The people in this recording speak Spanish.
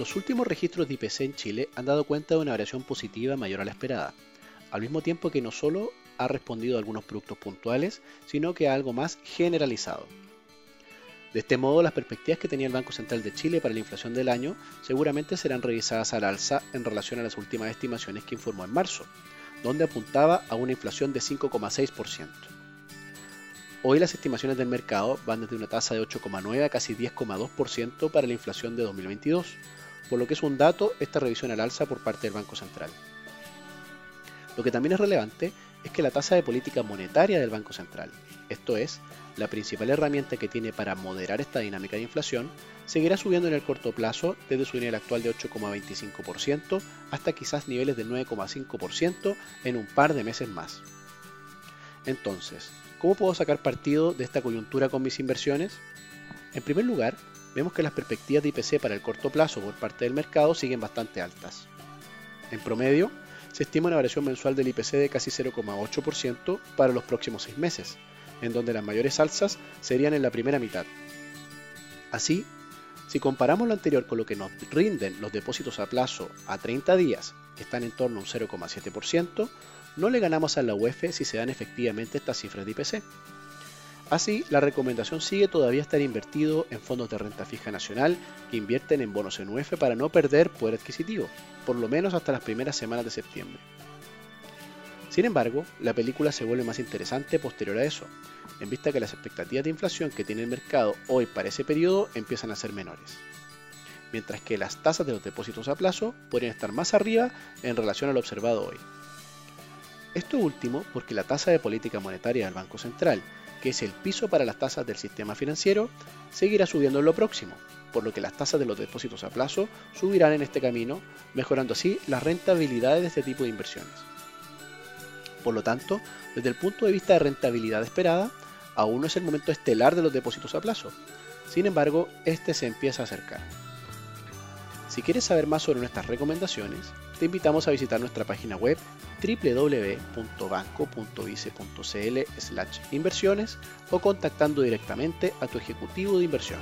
Los últimos registros de IPC en Chile han dado cuenta de una variación positiva mayor a la esperada, al mismo tiempo que no solo ha respondido a algunos productos puntuales, sino que a algo más generalizado. De este modo, las perspectivas que tenía el Banco Central de Chile para la inflación del año seguramente serán revisadas al alza en relación a las últimas estimaciones que informó en marzo, donde apuntaba a una inflación de 5,6%. Hoy las estimaciones del mercado van desde una tasa de 8,9 a casi 10,2% para la inflación de 2022, por lo que es un dato esta revisión al alza por parte del Banco Central. Lo que también es relevante es que la tasa de política monetaria del Banco Central, esto es, la principal herramienta que tiene para moderar esta dinámica de inflación, seguirá subiendo en el corto plazo desde su nivel actual de 8,25% hasta quizás niveles de 9,5% en un par de meses más. Entonces, ¿cómo puedo sacar partido de esta coyuntura con mis inversiones? En primer lugar, vemos que las perspectivas de IPC para el corto plazo por parte del mercado siguen bastante altas. En promedio, se estima una variación mensual del IPC de casi 0,8% para los próximos seis meses, en donde las mayores alzas serían en la primera mitad. Así, si comparamos lo anterior con lo que nos rinden los depósitos a plazo a 30 días, que están en torno a un 0,7%, no le ganamos a la UEF si se dan efectivamente estas cifras de IPC. Así, la recomendación sigue todavía estar invertido en fondos de renta fija nacional que invierten en bonos en UF para no perder poder adquisitivo, por lo menos hasta las primeras semanas de septiembre. Sin embargo, la película se vuelve más interesante posterior a eso, en vista que las expectativas de inflación que tiene el mercado hoy para ese periodo empiezan a ser menores, mientras que las tasas de los depósitos a plazo podrían estar más arriba en relación a lo observado hoy. Esto último porque la tasa de política monetaria del Banco Central que es el piso para las tasas del sistema financiero, seguirá subiendo en lo próximo, por lo que las tasas de los depósitos a plazo subirán en este camino, mejorando así las rentabilidades de este tipo de inversiones. Por lo tanto, desde el punto de vista de rentabilidad esperada, aún no es el momento estelar de los depósitos a plazo. Sin embargo, este se empieza a acercar. Si quieres saber más sobre nuestras recomendaciones, te invitamos a visitar nuestra página web www.banco.vice.cl inversiones o contactando directamente a tu ejecutivo de inversión.